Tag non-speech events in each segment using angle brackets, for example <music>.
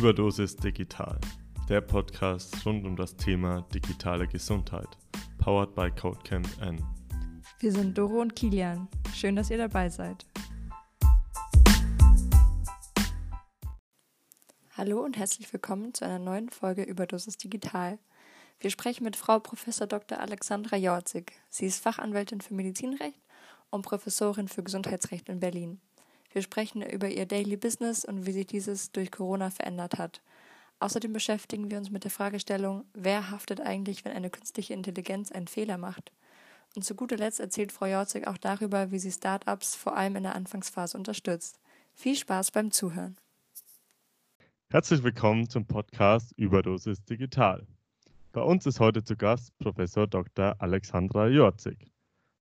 Überdosis Digital, der Podcast rund um das Thema digitale Gesundheit, powered by Codecamp N. Wir sind Doro und Kilian. Schön, dass ihr dabei seid. Hallo und herzlich willkommen zu einer neuen Folge Überdosis Digital. Wir sprechen mit Frau Prof. Dr. Alexandra Jorzig. Sie ist Fachanwältin für Medizinrecht und Professorin für Gesundheitsrecht in Berlin. Wir sprechen über ihr Daily Business und wie sich dieses durch Corona verändert hat. Außerdem beschäftigen wir uns mit der Fragestellung, wer haftet eigentlich, wenn eine künstliche Intelligenz einen Fehler macht? Und zu guter Letzt erzählt Frau Jorzig auch darüber, wie sie Startups vor allem in der Anfangsphase unterstützt. Viel Spaß beim Zuhören. Herzlich willkommen zum Podcast Überdosis Digital. Bei uns ist heute zu Gast Professor Dr. Alexandra Jorzig,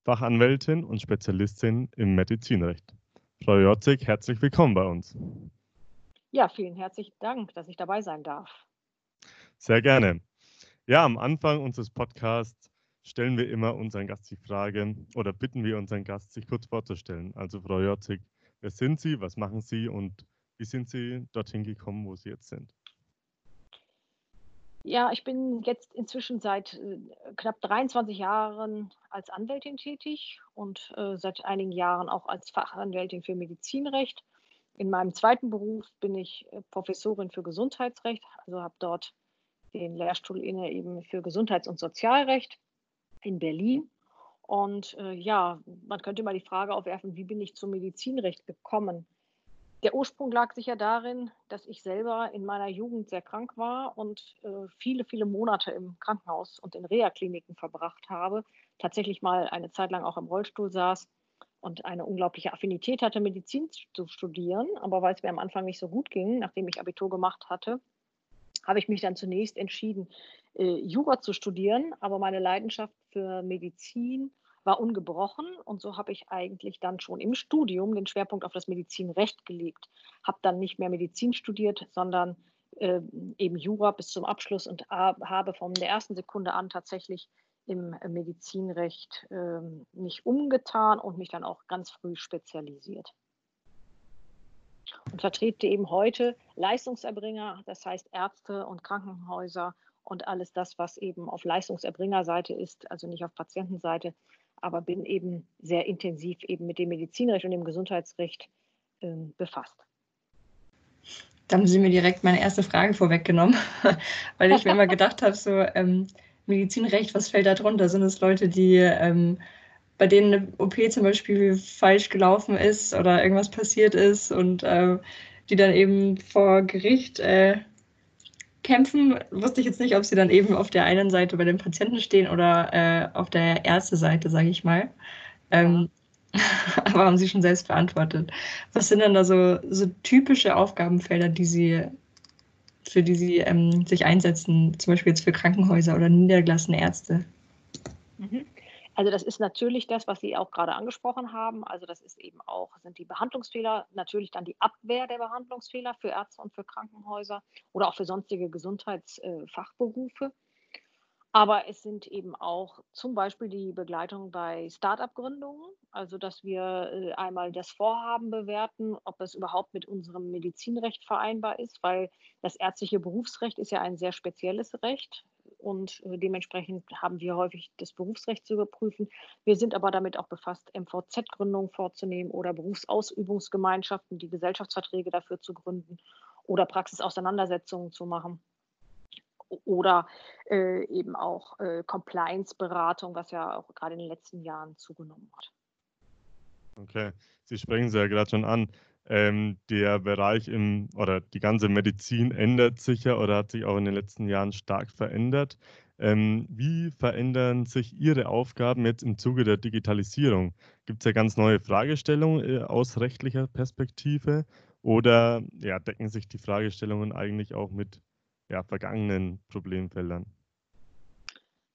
Fachanwältin und Spezialistin im Medizinrecht. Frau Jorzig, herzlich willkommen bei uns. Ja, vielen herzlichen Dank, dass ich dabei sein darf. Sehr gerne. Ja, am Anfang unseres Podcasts stellen wir immer unseren Gast die Frage oder bitten wir unseren Gast, sich kurz vorzustellen. Also Frau Jorzig, wer sind Sie, was machen Sie und wie sind Sie dorthin gekommen, wo Sie jetzt sind? Ja, ich bin jetzt inzwischen seit äh, knapp 23 Jahren als Anwältin tätig und äh, seit einigen Jahren auch als Fachanwältin für Medizinrecht. In meinem zweiten Beruf bin ich äh, Professorin für Gesundheitsrecht, also habe dort den Lehrstuhl inne eben für Gesundheits- und Sozialrecht in Berlin. Und äh, ja, man könnte mal die Frage aufwerfen, wie bin ich zum Medizinrecht gekommen? Der Ursprung lag sicher darin, dass ich selber in meiner Jugend sehr krank war und äh, viele, viele Monate im Krankenhaus und in Reha-Kliniken verbracht habe. Tatsächlich mal eine Zeit lang auch im Rollstuhl saß und eine unglaubliche Affinität hatte, Medizin zu studieren. Aber weil es mir am Anfang nicht so gut ging, nachdem ich Abitur gemacht hatte, habe ich mich dann zunächst entschieden, äh, Jura zu studieren. Aber meine Leidenschaft für Medizin war ungebrochen und so habe ich eigentlich dann schon im Studium den Schwerpunkt auf das Medizinrecht gelegt. Habe dann nicht mehr Medizin studiert, sondern äh, eben Jura bis zum Abschluss und habe von der ersten Sekunde an tatsächlich im Medizinrecht äh, mich umgetan und mich dann auch ganz früh spezialisiert. Und vertrete eben heute Leistungserbringer, das heißt Ärzte und Krankenhäuser und alles das, was eben auf Leistungserbringerseite ist, also nicht auf Patientenseite, aber bin eben sehr intensiv eben mit dem Medizinrecht und dem Gesundheitsrecht äh, befasst. Da haben Sie mir direkt meine erste Frage vorweggenommen, <laughs> weil ich mir immer gedacht habe, so ähm, Medizinrecht, was fällt da drunter? Sind es Leute, die ähm, bei denen eine OP zum Beispiel falsch gelaufen ist oder irgendwas passiert ist und äh, die dann eben vor Gericht äh, kämpfen, wusste ich jetzt nicht, ob sie dann eben auf der einen Seite bei den Patienten stehen oder äh, auf der Ärzteseite, sage ich mal. Ähm, <laughs> aber haben sie schon selbst beantwortet. Was sind denn da so, so typische Aufgabenfelder, die sie, für die sie ähm, sich einsetzen, zum Beispiel jetzt für Krankenhäuser oder niedergelassene Ärzte? Mhm. Also das ist natürlich das, was Sie auch gerade angesprochen haben. Also das ist eben auch, sind die Behandlungsfehler, natürlich dann die Abwehr der Behandlungsfehler für Ärzte und für Krankenhäuser oder auch für sonstige Gesundheitsfachberufe. Aber es sind eben auch zum Beispiel die Begleitung bei Start-up-Gründungen, also dass wir äh, einmal das Vorhaben bewerten, ob es überhaupt mit unserem Medizinrecht vereinbar ist, weil das ärztliche Berufsrecht ist ja ein sehr spezielles Recht und äh, dementsprechend haben wir häufig das Berufsrecht zu überprüfen. Wir sind aber damit auch befasst, MVZ-Gründungen vorzunehmen oder Berufsausübungsgemeinschaften, die Gesellschaftsverträge dafür zu gründen oder Praxisauseinandersetzungen zu machen oder äh, eben auch äh, Compliance-Beratung, was ja auch gerade in den letzten Jahren zugenommen hat. Okay, Sie sprechen es ja gerade schon an. Ähm, der Bereich im oder die ganze Medizin ändert sich ja oder hat sich auch in den letzten Jahren stark verändert. Ähm, wie verändern sich Ihre Aufgaben jetzt im Zuge der Digitalisierung? Gibt es ja ganz neue Fragestellungen äh, aus rechtlicher Perspektive oder ja, decken sich die Fragestellungen eigentlich auch mit ja, vergangenen Problemfeldern?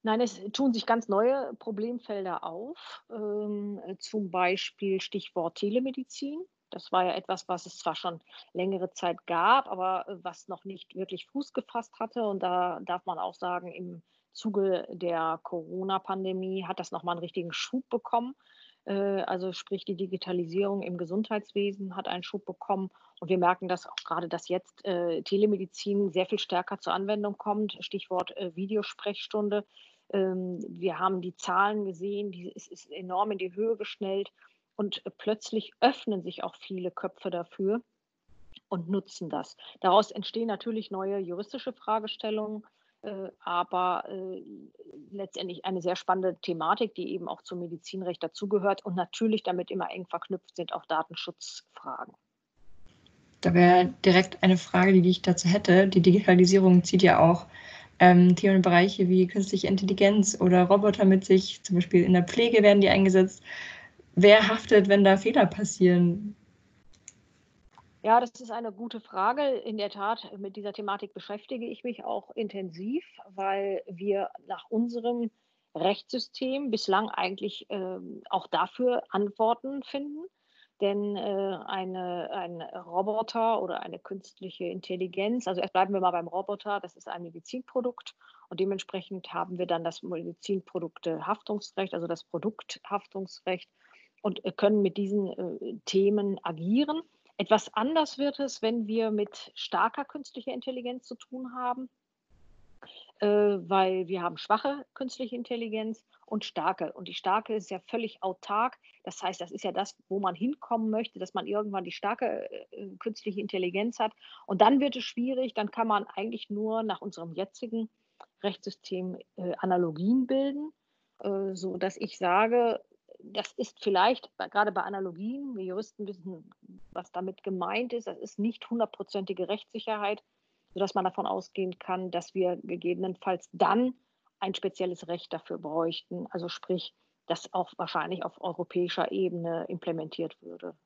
Nein, es tun sich ganz neue Problemfelder auf, ähm, zum Beispiel Stichwort Telemedizin. Das war ja etwas, was es zwar schon längere Zeit gab, aber äh, was noch nicht wirklich Fuß gefasst hatte. Und da darf man auch sagen, im Zuge der Corona-Pandemie hat das nochmal einen richtigen Schub bekommen. Äh, also sprich die Digitalisierung im Gesundheitswesen hat einen Schub bekommen. Und wir merken dass auch gerade, dass jetzt äh, Telemedizin sehr viel stärker zur Anwendung kommt. Stichwort äh, Videosprechstunde. Ähm, wir haben die Zahlen gesehen, die, es ist enorm in die Höhe geschnellt. Und plötzlich öffnen sich auch viele Köpfe dafür und nutzen das. Daraus entstehen natürlich neue juristische Fragestellungen, äh, aber äh, letztendlich eine sehr spannende Thematik, die eben auch zum Medizinrecht dazugehört und natürlich damit immer eng verknüpft sind auch Datenschutzfragen. Da wäre direkt eine Frage, die ich dazu hätte. Die Digitalisierung zieht ja auch ähm, Themenbereiche wie künstliche Intelligenz oder Roboter mit sich. Zum Beispiel in der Pflege werden die eingesetzt. Wer haftet, wenn da Fehler passieren? Ja, das ist eine gute Frage. In der Tat, mit dieser Thematik beschäftige ich mich auch intensiv, weil wir nach unserem Rechtssystem bislang eigentlich äh, auch dafür Antworten finden. Denn äh, eine, ein Roboter oder eine künstliche Intelligenz, also erst bleiben wir mal beim Roboter, das ist ein Medizinprodukt und dementsprechend haben wir dann das Medizinproduktehaftungsrecht, also das Produkthaftungsrecht und können mit diesen äh, Themen agieren. Etwas anders wird es, wenn wir mit starker künstlicher Intelligenz zu tun haben, äh, weil wir haben schwache künstliche Intelligenz und starke. Und die starke ist ja völlig autark. Das heißt, das ist ja das, wo man hinkommen möchte, dass man irgendwann die starke äh, künstliche Intelligenz hat. Und dann wird es schwierig, dann kann man eigentlich nur nach unserem jetzigen Rechtssystem äh, Analogien bilden, äh, so dass ich sage, das ist vielleicht gerade bei Analogien, wir Juristen wissen, was damit gemeint ist, das ist nicht hundertprozentige Rechtssicherheit, sodass man davon ausgehen kann, dass wir gegebenenfalls dann ein spezielles Recht dafür bräuchten, also sprich, das auch wahrscheinlich auf europäischer Ebene implementiert würde.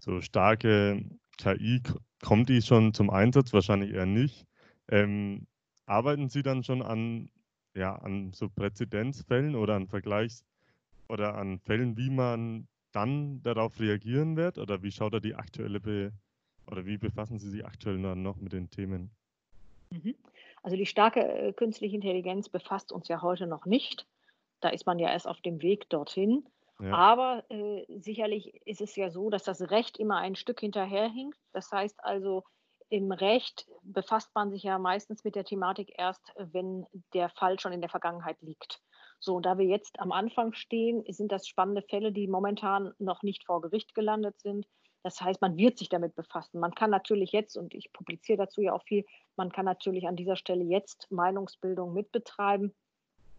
So starke KI, kommt die schon zum Einsatz? Wahrscheinlich eher nicht. Ähm, arbeiten Sie dann schon an, ja, an so Präzedenzfällen oder an Vergleichs- oder an Fällen, wie man dann darauf reagieren wird? Oder wie schaut da die aktuelle Be oder wie befassen Sie sich aktuell dann noch mit den Themen? Mhm. Also die starke äh, künstliche Intelligenz befasst uns ja heute noch nicht. Da ist man ja erst auf dem Weg dorthin. Ja. Aber äh, sicherlich ist es ja so, dass das Recht immer ein Stück hinterherhinkt. Das heißt also, im Recht befasst man sich ja meistens mit der Thematik erst, wenn der Fall schon in der Vergangenheit liegt. So, da wir jetzt am Anfang stehen, sind das spannende Fälle, die momentan noch nicht vor Gericht gelandet sind. Das heißt, man wird sich damit befassen. Man kann natürlich jetzt, und ich publiziere dazu ja auch viel, man kann natürlich an dieser Stelle jetzt Meinungsbildung mitbetreiben.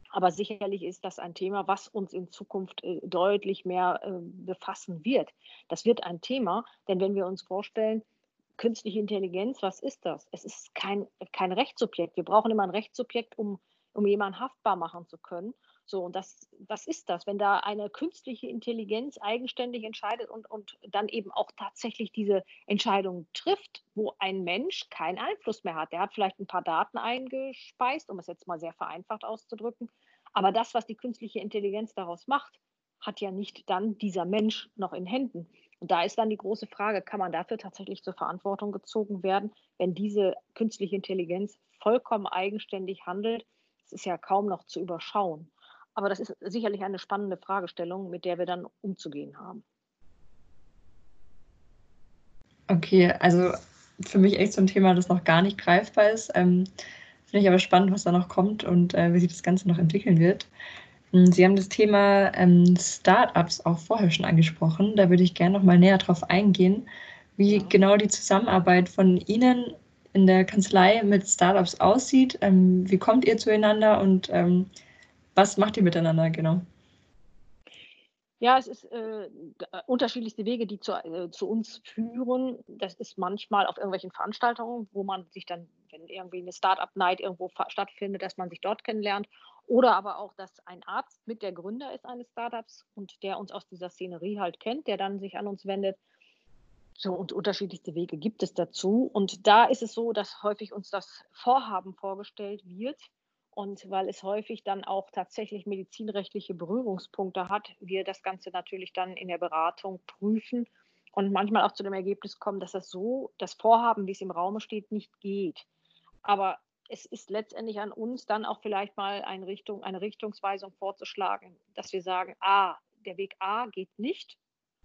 Aber sicherlich ist das ein Thema, was uns in Zukunft äh, deutlich mehr äh, befassen wird. Das wird ein Thema, denn wenn wir uns vorstellen, künstliche Intelligenz, was ist das? Es ist kein, kein Rechtssubjekt. Wir brauchen immer ein Rechtssubjekt, um, um jemanden haftbar machen zu können. So, und das, was ist das, wenn da eine künstliche Intelligenz eigenständig entscheidet und, und dann eben auch tatsächlich diese Entscheidung trifft, wo ein Mensch keinen Einfluss mehr hat. Der hat vielleicht ein paar Daten eingespeist, um es jetzt mal sehr vereinfacht auszudrücken. Aber das, was die künstliche Intelligenz daraus macht, hat ja nicht dann dieser Mensch noch in Händen. Und da ist dann die große Frage, kann man dafür tatsächlich zur Verantwortung gezogen werden, wenn diese künstliche Intelligenz vollkommen eigenständig handelt? Das ist ja kaum noch zu überschauen. Aber das ist sicherlich eine spannende Fragestellung, mit der wir dann umzugehen haben. Okay, also für mich echt so ein Thema, das noch gar nicht greifbar ist. Ähm, Finde ich aber spannend, was da noch kommt und äh, wie sich das Ganze noch entwickeln wird. Hm, Sie haben das Thema ähm, Startups auch vorher schon angesprochen. Da würde ich gerne noch mal näher drauf eingehen, wie ja. genau die Zusammenarbeit von Ihnen in der Kanzlei mit Startups aussieht. Ähm, wie kommt ihr zueinander und ähm, was macht ihr miteinander genau? Ja, es ist äh, unterschiedlichste Wege, die zu, äh, zu, uns führen. Das ist manchmal auf irgendwelchen Veranstaltungen, wo man sich dann, wenn irgendwie eine Startup-Night irgendwo stattfindet, dass man sich dort kennenlernt. Oder aber auch, dass ein Arzt mit der Gründer ist eines Startups und der uns aus dieser Szenerie halt kennt, der dann sich an uns wendet. So, und unterschiedlichste Wege gibt es dazu. Und da ist es so, dass häufig uns das Vorhaben vorgestellt wird und weil es häufig dann auch tatsächlich medizinrechtliche Berührungspunkte hat, wir das Ganze natürlich dann in der Beratung prüfen und manchmal auch zu dem Ergebnis kommen, dass das so, das Vorhaben, wie es im Raum steht, nicht geht. Aber es ist letztendlich an uns dann auch vielleicht mal eine, Richtung, eine Richtungsweisung vorzuschlagen, dass wir sagen, ah, der Weg A geht nicht,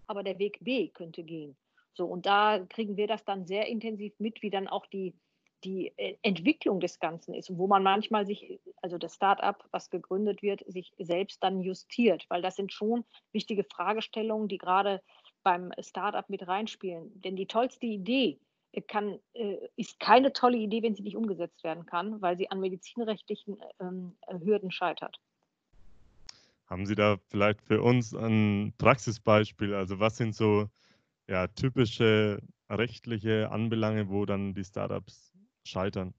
aber der Weg B könnte gehen. So, und da kriegen wir das dann sehr intensiv mit, wie dann auch die, die äh, Entwicklung des Ganzen ist wo man manchmal sich, also das Start-up, was gegründet wird, sich selbst dann justiert, weil das sind schon wichtige Fragestellungen, die gerade beim Start-up mit reinspielen. Denn die tollste Idee äh, kann, äh, ist keine tolle Idee, wenn sie nicht umgesetzt werden kann, weil sie an medizinrechtlichen ähm, Hürden scheitert. Haben Sie da vielleicht für uns ein Praxisbeispiel? Also was sind so ja, typische rechtliche Anbelange, wo dann die Startups scheitern?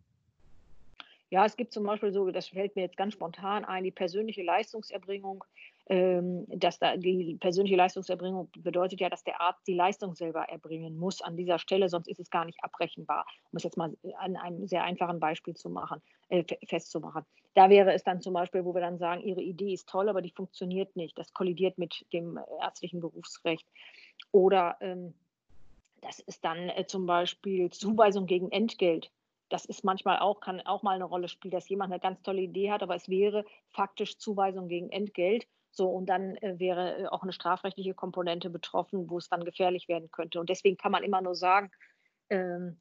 Ja, es gibt zum Beispiel so, das fällt mir jetzt ganz spontan ein, die persönliche Leistungserbringung. Ähm, dass da die persönliche Leistungserbringung bedeutet ja, dass der Arzt die Leistung selber erbringen muss an dieser Stelle, sonst ist es gar nicht abrechenbar, um es jetzt mal an einem sehr einfachen Beispiel zu machen, äh, festzumachen. Da wäre es dann zum Beispiel, wo wir dann sagen, Ihre Idee ist toll, aber die funktioniert nicht. Das kollidiert mit dem ärztlichen Berufsrecht. Oder ähm, das ist dann äh, zum Beispiel Zuweisung gegen Entgelt. Das ist manchmal auch, kann auch mal eine Rolle spielen, dass jemand eine ganz tolle Idee hat, aber es wäre faktisch Zuweisung gegen Entgelt. So, und dann äh, wäre äh, auch eine strafrechtliche Komponente betroffen, wo es dann gefährlich werden könnte. Und deswegen kann man immer nur sagen, ähm,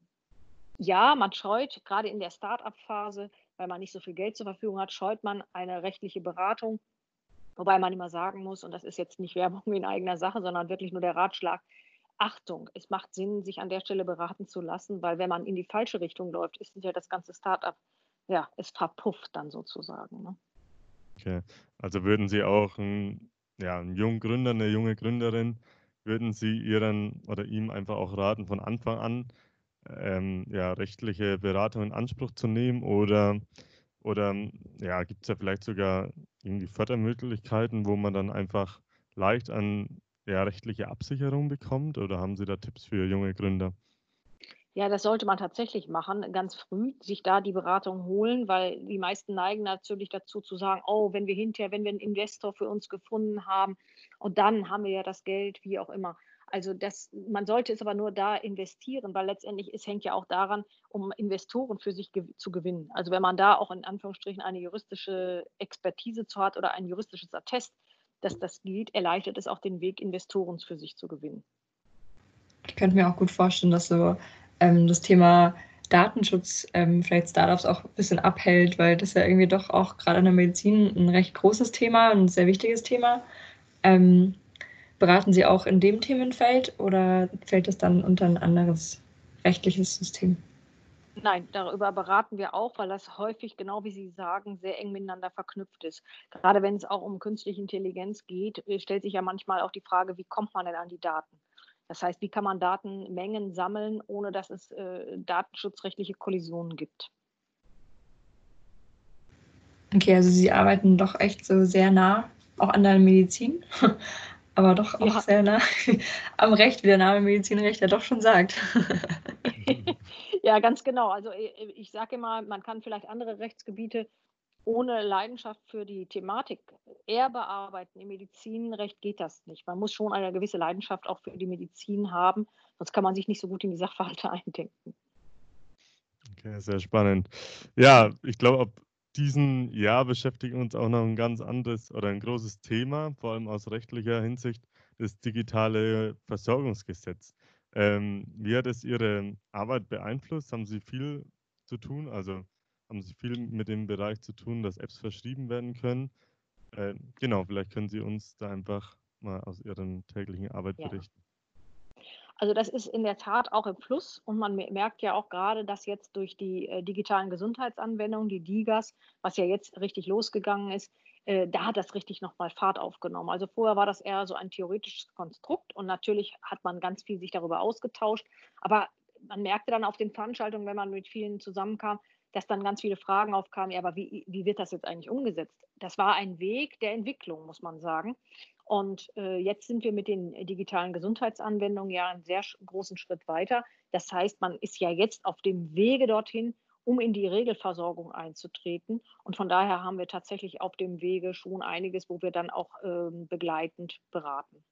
ja, man scheut, gerade in der Start-up-Phase, weil man nicht so viel Geld zur Verfügung hat, scheut man eine rechtliche Beratung. Wobei man immer sagen muss, und das ist jetzt nicht Werbung in eigener Sache, sondern wirklich nur der Ratschlag, Achtung, es macht Sinn, sich an der Stelle beraten zu lassen, weil wenn man in die falsche Richtung läuft, ist ja das ganze Start-up, ja, es verpufft dann sozusagen. Ne? Okay, also würden Sie auch ein, ja, einen jungen Gründer, eine junge Gründerin, würden Sie ihren oder ihm einfach auch raten, von Anfang an ähm, ja, rechtliche Beratung in Anspruch zu nehmen oder, oder ja, gibt es ja vielleicht sogar irgendwie Fördermöglichkeiten, wo man dann einfach leicht an ja, rechtliche Absicherung bekommt oder haben Sie da Tipps für junge Gründer? Ja, das sollte man tatsächlich machen, ganz früh, sich da die Beratung holen, weil die meisten neigen natürlich dazu zu sagen, oh, wenn wir hinterher, wenn wir einen Investor für uns gefunden haben und dann haben wir ja das Geld, wie auch immer. Also das, man sollte es aber nur da investieren, weil letztendlich es hängt ja auch daran, um Investoren für sich ge zu gewinnen. Also wenn man da auch in Anführungsstrichen eine juristische Expertise zu hat oder ein juristisches Attest, dass das geht, erleichtert es auch den Weg, Investoren für sich zu gewinnen. Ich könnte mir auch gut vorstellen, dass so ähm, das Thema Datenschutz ähm, vielleicht Startups auch ein bisschen abhält, weil das ja irgendwie doch auch gerade in der Medizin ein recht großes Thema, ein sehr wichtiges Thema. Ähm, beraten Sie auch in dem Themenfeld oder fällt es dann unter ein anderes rechtliches System? Nein, darüber beraten wir auch, weil das häufig, genau wie Sie sagen, sehr eng miteinander verknüpft ist. Gerade wenn es auch um künstliche Intelligenz geht, äh, stellt sich ja manchmal auch die Frage, wie kommt man denn an die Daten? Das heißt, wie kann man Datenmengen sammeln, ohne dass es äh, datenschutzrechtliche Kollisionen gibt? Okay, also Sie arbeiten doch echt so sehr nah, auch an der Medizin, <laughs> aber doch auch ja. sehr nah <laughs> am Recht, wie der Name Medizinrecht ja doch schon sagt. <laughs> ja, ganz genau. Also ich, äh, ich sage immer, man kann vielleicht andere Rechtsgebiete ohne Leidenschaft für die Thematik eher bearbeiten. Im Medizinrecht geht das nicht. Man muss schon eine gewisse Leidenschaft auch für die Medizin haben, sonst kann man sich nicht so gut in die Sachverhalte <laughs> eindenken. Okay, sehr spannend. Ja, ich glaube, diesem Jahr beschäftigen uns auch noch ein ganz anderes oder ein großes Thema, vor allem aus rechtlicher Hinsicht, das digitale Versorgungsgesetz. Ähm, wie hat es Ihre Arbeit beeinflusst? Haben Sie viel zu tun? Also haben Sie viel mit dem Bereich zu tun, dass Apps verschrieben werden können. Äh, genau, vielleicht können Sie uns da einfach mal aus Ihren täglichen Arbeit ja. berichten. Also das ist in der Tat auch im Plus und man merkt ja auch gerade, dass jetzt durch die äh, digitalen Gesundheitsanwendungen, die DIGAS, was ja jetzt richtig losgegangen ist, äh, da hat das richtig nochmal Fahrt aufgenommen. Also vorher war das eher so ein theoretisches Konstrukt und natürlich hat man ganz viel sich darüber ausgetauscht, aber man merkte dann auf den Veranstaltungen, wenn man mit vielen zusammenkam, dass dann ganz viele Fragen aufkamen, ja, aber wie, wie wird das jetzt eigentlich umgesetzt? Das war ein Weg der Entwicklung, muss man sagen. Und äh, jetzt sind wir mit den digitalen Gesundheitsanwendungen ja einen sehr großen Schritt weiter. Das heißt, man ist ja jetzt auf dem Wege dorthin, um in die Regelversorgung einzutreten. Und von daher haben wir tatsächlich auf dem Wege schon einiges, wo wir dann auch ähm, begleitend beraten.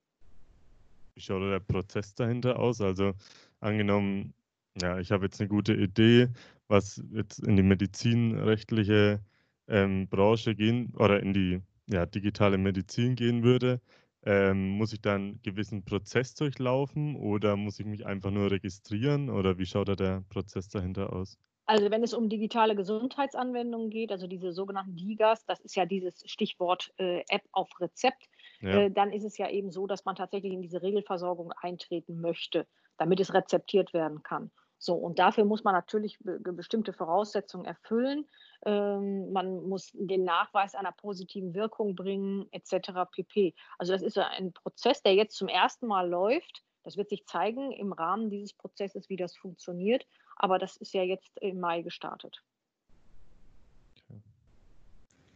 Wie schaut der Prozess dahinter aus? Also angenommen, ja, ich habe jetzt eine gute Idee, was jetzt in die medizinrechtliche ähm, Branche gehen oder in die ja, digitale Medizin gehen würde. ähm, muss ich dann einen gewissen Prozess durchlaufen oder muss ich mich einfach nur registrieren oder wie schaut da der Prozess dahinter aus? Also wenn es um digitale Gesundheitsanwendungen geht, also diese sogenannten DIGAs, das ist ja dieses Stichwort äh, App auf Rezept, ja. äh, dann ist es ja eben so, dass man tatsächlich in diese Regelversorgung eintreten möchte, damit es rezeptiert werden kann. So, und dafür muss man natürlich be bestimmte Voraussetzungen erfüllen. Ähm, man muss den Nachweis einer positiven Wirkung bringen, etc. pp. Also das ist ein Prozess, der jetzt zum ersten Mal läuft. Das wird sich zeigen im Rahmen dieses Prozesses, wie das funktioniert. Aber das ist ja jetzt im Mai gestartet.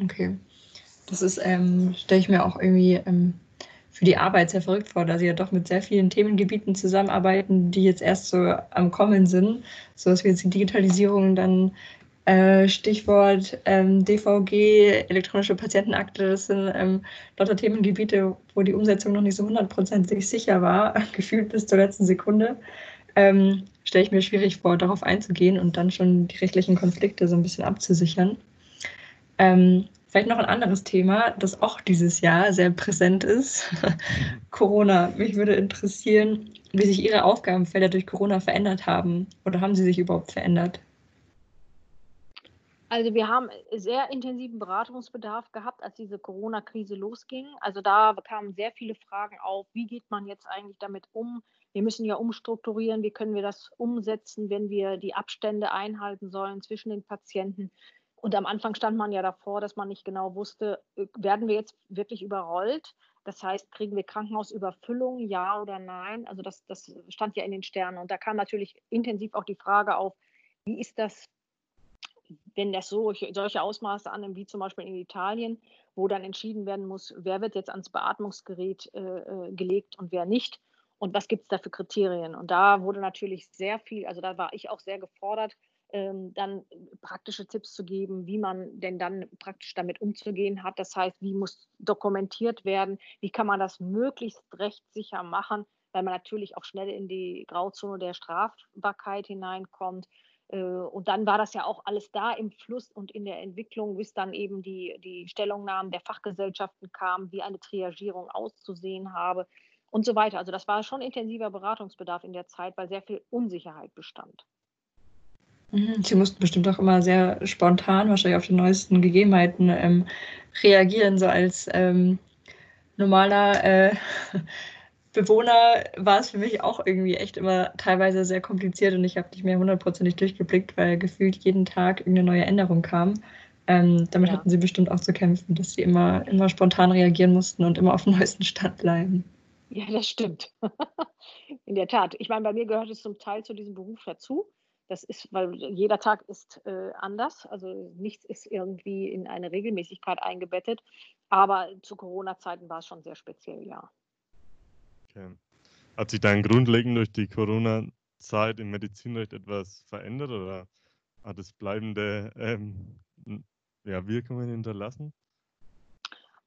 Okay. Das ist, ähm, stelle ich mir auch irgendwie ähm, für die Arbeit sehr verrückt vor, da sie ja doch mit sehr vielen Themengebieten zusammenarbeiten, die jetzt erst so am Kommen sind. So dass wir jetzt die Digitalisierung dann äh, Stichwort ähm, DVG, elektronische Patientenakte, das sind ähm, lauter Themengebiete, wo die Umsetzung noch nicht so hundertprozentig sicher war, <laughs> gefühlt bis zur letzten Sekunde. Ähm, stelle ich mir schwierig vor, darauf einzugehen und dann schon die rechtlichen Konflikte so ein bisschen abzusichern. Ähm, vielleicht noch ein anderes Thema, das auch dieses Jahr sehr präsent ist. <laughs> Corona. Mich würde interessieren, wie sich Ihre Aufgabenfelder durch Corona verändert haben oder haben sie sich überhaupt verändert? Also wir haben sehr intensiven Beratungsbedarf gehabt, als diese Corona-Krise losging. Also da kamen sehr viele Fragen auf, wie geht man jetzt eigentlich damit um? Wir müssen ja umstrukturieren, wie können wir das umsetzen, wenn wir die Abstände einhalten sollen zwischen den Patienten. Und am Anfang stand man ja davor, dass man nicht genau wusste, äh, werden wir jetzt wirklich überrollt? Das heißt, kriegen wir Krankenhausüberfüllung, ja oder nein? Also das, das stand ja in den Sternen. Und da kam natürlich intensiv auch die Frage auf, wie ist das wenn das so, solche Ausmaße annimmt, wie zum Beispiel in Italien, wo dann entschieden werden muss, wer wird jetzt ans Beatmungsgerät äh, äh gelegt und wer nicht und was gibt es da für Kriterien. Und da wurde natürlich sehr viel, also da war ich auch sehr gefordert, ähm, dann praktische Tipps zu geben, wie man denn dann praktisch damit umzugehen hat. Das heißt, wie muss dokumentiert werden, wie kann man das möglichst rechtssicher machen, weil man natürlich auch schnell in die Grauzone der Strafbarkeit hineinkommt. Äh, und dann war das ja auch alles da im Fluss und in der Entwicklung, bis dann eben die, die Stellungnahmen der Fachgesellschaften kamen, wie eine Triagierung auszusehen habe und so weiter. Also das war schon intensiver Beratungsbedarf in der Zeit, weil sehr viel Unsicherheit bestand. Mhm, Sie mussten bestimmt auch immer sehr spontan wahrscheinlich auf die neuesten Gegebenheiten ähm, reagieren, so als ähm, normaler äh, <laughs> Bewohner war es für mich auch irgendwie echt immer teilweise sehr kompliziert und ich habe nicht mehr hundertprozentig durchgeblickt, weil gefühlt jeden Tag irgendeine neue Änderung kam. Ähm, damit ja. hatten sie bestimmt auch zu kämpfen, dass sie immer, immer spontan reagieren mussten und immer auf dem <laughs> neuesten Stand bleiben. Ja, das stimmt. <laughs> In der Tat. Ich meine, bei mir gehört es zum Teil zu diesem Beruf dazu. Das ist, weil jeder Tag ist äh, anders. Also nichts ist irgendwie in eine Regelmäßigkeit eingebettet. Aber zu Corona-Zeiten war es schon sehr speziell, ja. Okay. Hat sich dann grundlegend durch die Corona-Zeit im Medizinrecht etwas verändert oder hat es bleibende ähm, ja, Wirkungen hinterlassen?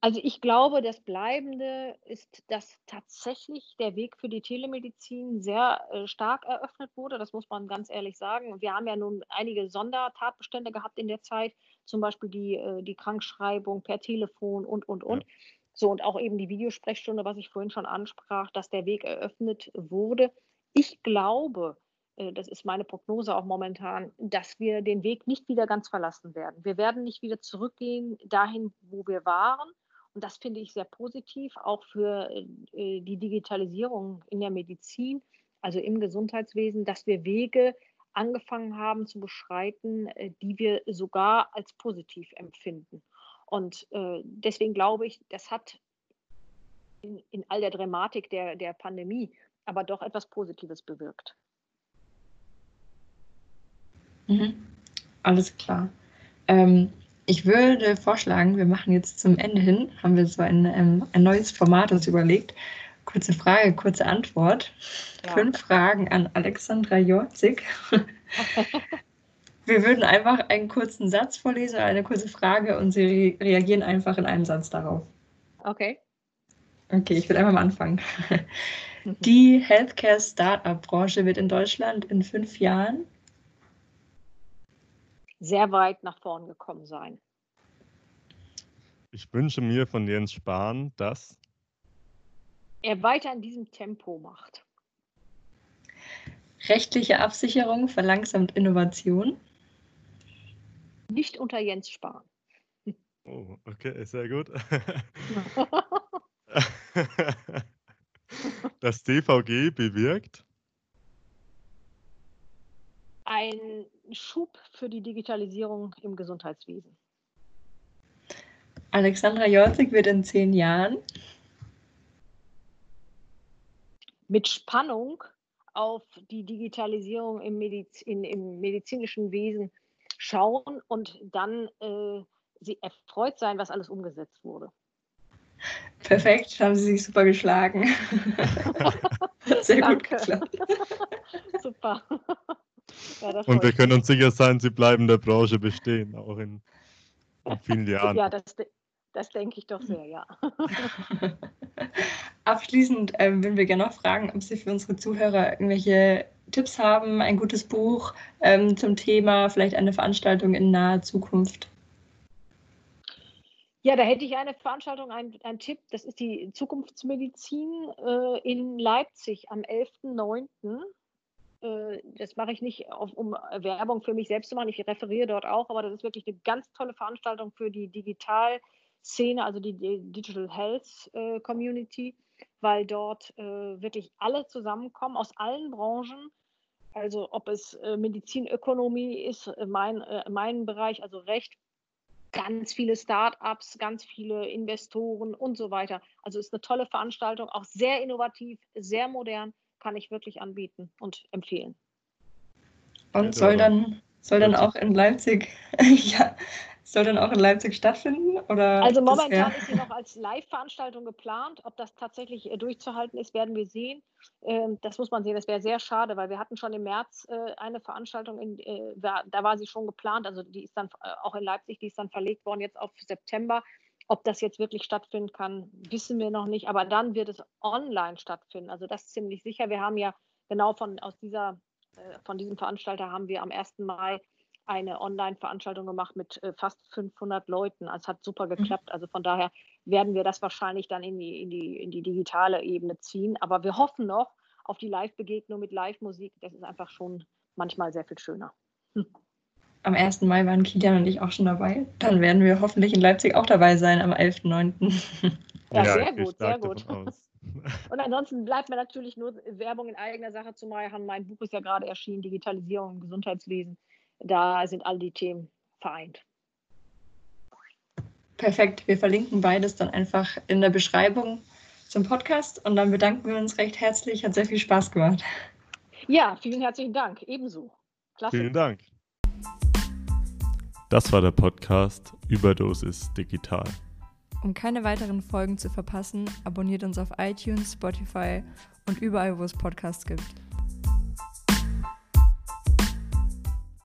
Also ich glaube, das Bleibende ist, dass tatsächlich der Weg für die Telemedizin sehr äh, stark eröffnet wurde. Das muss man ganz ehrlich sagen. Wir haben ja nun einige Sondertatbestände gehabt in der Zeit, zum Beispiel die, äh, die Krankschreibung per Telefon und, und, und. Ja. So, und auch eben die Videosprechstunde, was ich vorhin schon ansprach, dass der Weg eröffnet wurde. Ich glaube, äh, das ist meine Prognose auch momentan, dass wir den Weg nicht wieder ganz verlassen werden. Wir werden nicht wieder zurückgehen dahin, wo wir waren. Und das finde ich sehr positiv, auch für äh, die Digitalisierung in der Medizin, also im Gesundheitswesen, dass wir Wege angefangen haben zu beschreiten, äh, die wir sogar als positiv empfinden. Und äh, deswegen glaube ich, das hat in, in, all der Dramatik der, der Pandemie aber doch etwas Positives bewirkt. Mhm. Alles klar. Ähm, ich würde vorschlagen, wir machen jetzt zum Ende hin, haben wir so ein, ähm, ein neues Format uns überlegt. Kurze Frage, kurze Antwort. Ja. Fünf Fragen an Alexandra Jorzig. Wir würden einfach einen kurzen Satz vorlesen, eine kurze Frage und Sie reagieren einfach in einem Satz darauf. Okay. Okay, ich will einfach mal anfangen. Die Healthcare-Startup-Branche wird in Deutschland in fünf Jahren sehr weit nach vorn gekommen sein. Ich wünsche mir von Jens Spahn, dass er weiter in diesem Tempo macht. Rechtliche Absicherung verlangsamt Innovation. Nicht unter Jens Spahn. Oh, okay, sehr gut. <laughs> das DVG bewirkt? Ein Schub für die Digitalisierung im Gesundheitswesen. Alexandra Jorzig wird in zehn Jahren mit Spannung auf die Digitalisierung im, Medizin, im medizinischen Wesen schauen und dann äh, sie erfreut sein, was alles umgesetzt wurde. Perfekt, haben Sie sich super geschlagen. <laughs> Sehr gut geklappt. <laughs> super. Ja, und wir können uns sicher sein, Sie bleiben in der Branche bestehen, auch in, in vielen <laughs> Jahren. Ja, das, das denke ich doch sehr, ja. <laughs> Abschließend ähm, würden wir gerne noch fragen, ob Sie für unsere Zuhörer irgendwelche Tipps haben, ein gutes Buch ähm, zum Thema, vielleicht eine Veranstaltung in naher Zukunft. Ja, da hätte ich eine Veranstaltung, einen Tipp. Das ist die Zukunftsmedizin äh, in Leipzig am 11.09. Äh, das mache ich nicht, um Werbung für mich selbst zu machen. Ich referiere dort auch, aber das ist wirklich eine ganz tolle Veranstaltung für die Digitalszene, also die, Digital Health äh, Community, weil dort äh, wirklich alle zusammenkommen aus allen Branchen. Also ob es äh, Medizinökonomie ist, äh, mein, mein Bereich, also Recht, ganz viele Start-ups, ganz viele Investoren und so weiter. Also ist eine tolle Veranstaltung, auch sehr innovativ, sehr modern, kann ich wirklich anbieten und empfehlen. Und soll dann, soll dann auch in Leipzig, <laughs> ja, soll dann auch in Leipzig stattfinden? Oder also momentan ist sie noch als Live-Veranstaltung geplant. Ob das tatsächlich äh, durchzuhalten ist, werden wir sehen. Ähm, das muss man sehen. Das wäre sehr schade, weil wir hatten schon im März äh, eine Veranstaltung, in, äh, da war sie schon geplant. Also die ist dann auch in Leipzig, die ist dann verlegt worden jetzt auf September. Ob das jetzt wirklich stattfinden kann, wissen wir noch nicht. Aber dann wird es online stattfinden. Also das ist ziemlich sicher. Wir haben ja genau von aus dieser von diesem Veranstalter haben wir am 1. Mai eine Online-Veranstaltung gemacht mit äh, fast 500 Leuten. Also es hat super mhm. geklappt. Also von daher werden wir das wahrscheinlich dann in die, in die, in die digitale Ebene ziehen. Aber wir hoffen noch auf die Live-Begegnung mit Live-Musik. Das ist einfach schon manchmal sehr viel schöner. Hm. Am 1. Mai waren Kilian und ich auch schon dabei. Dann werden wir hoffentlich in Leipzig auch dabei sein am 11.9. Ja, ja, sehr gut, sehr gut. <laughs> Und ansonsten bleibt mir natürlich nur Werbung in eigener Sache zu machen. Mein Buch ist ja gerade erschienen, Digitalisierung im Gesundheitswesen da sind all die Themen vereint. Perfekt. Wir verlinken beides dann einfach in der Beschreibung zum Podcast und dann bedanken wir uns recht herzlich. Hat sehr viel Spaß gemacht. Ja, vielen herzlichen Dank. Ebenso. Klasse. Vielen Dank. Das war der Podcast Überdosis Digital. Um keine weiteren Folgen zu verpassen, abonniert uns auf iTunes, Spotify und überall, wo es Podcasts gibt.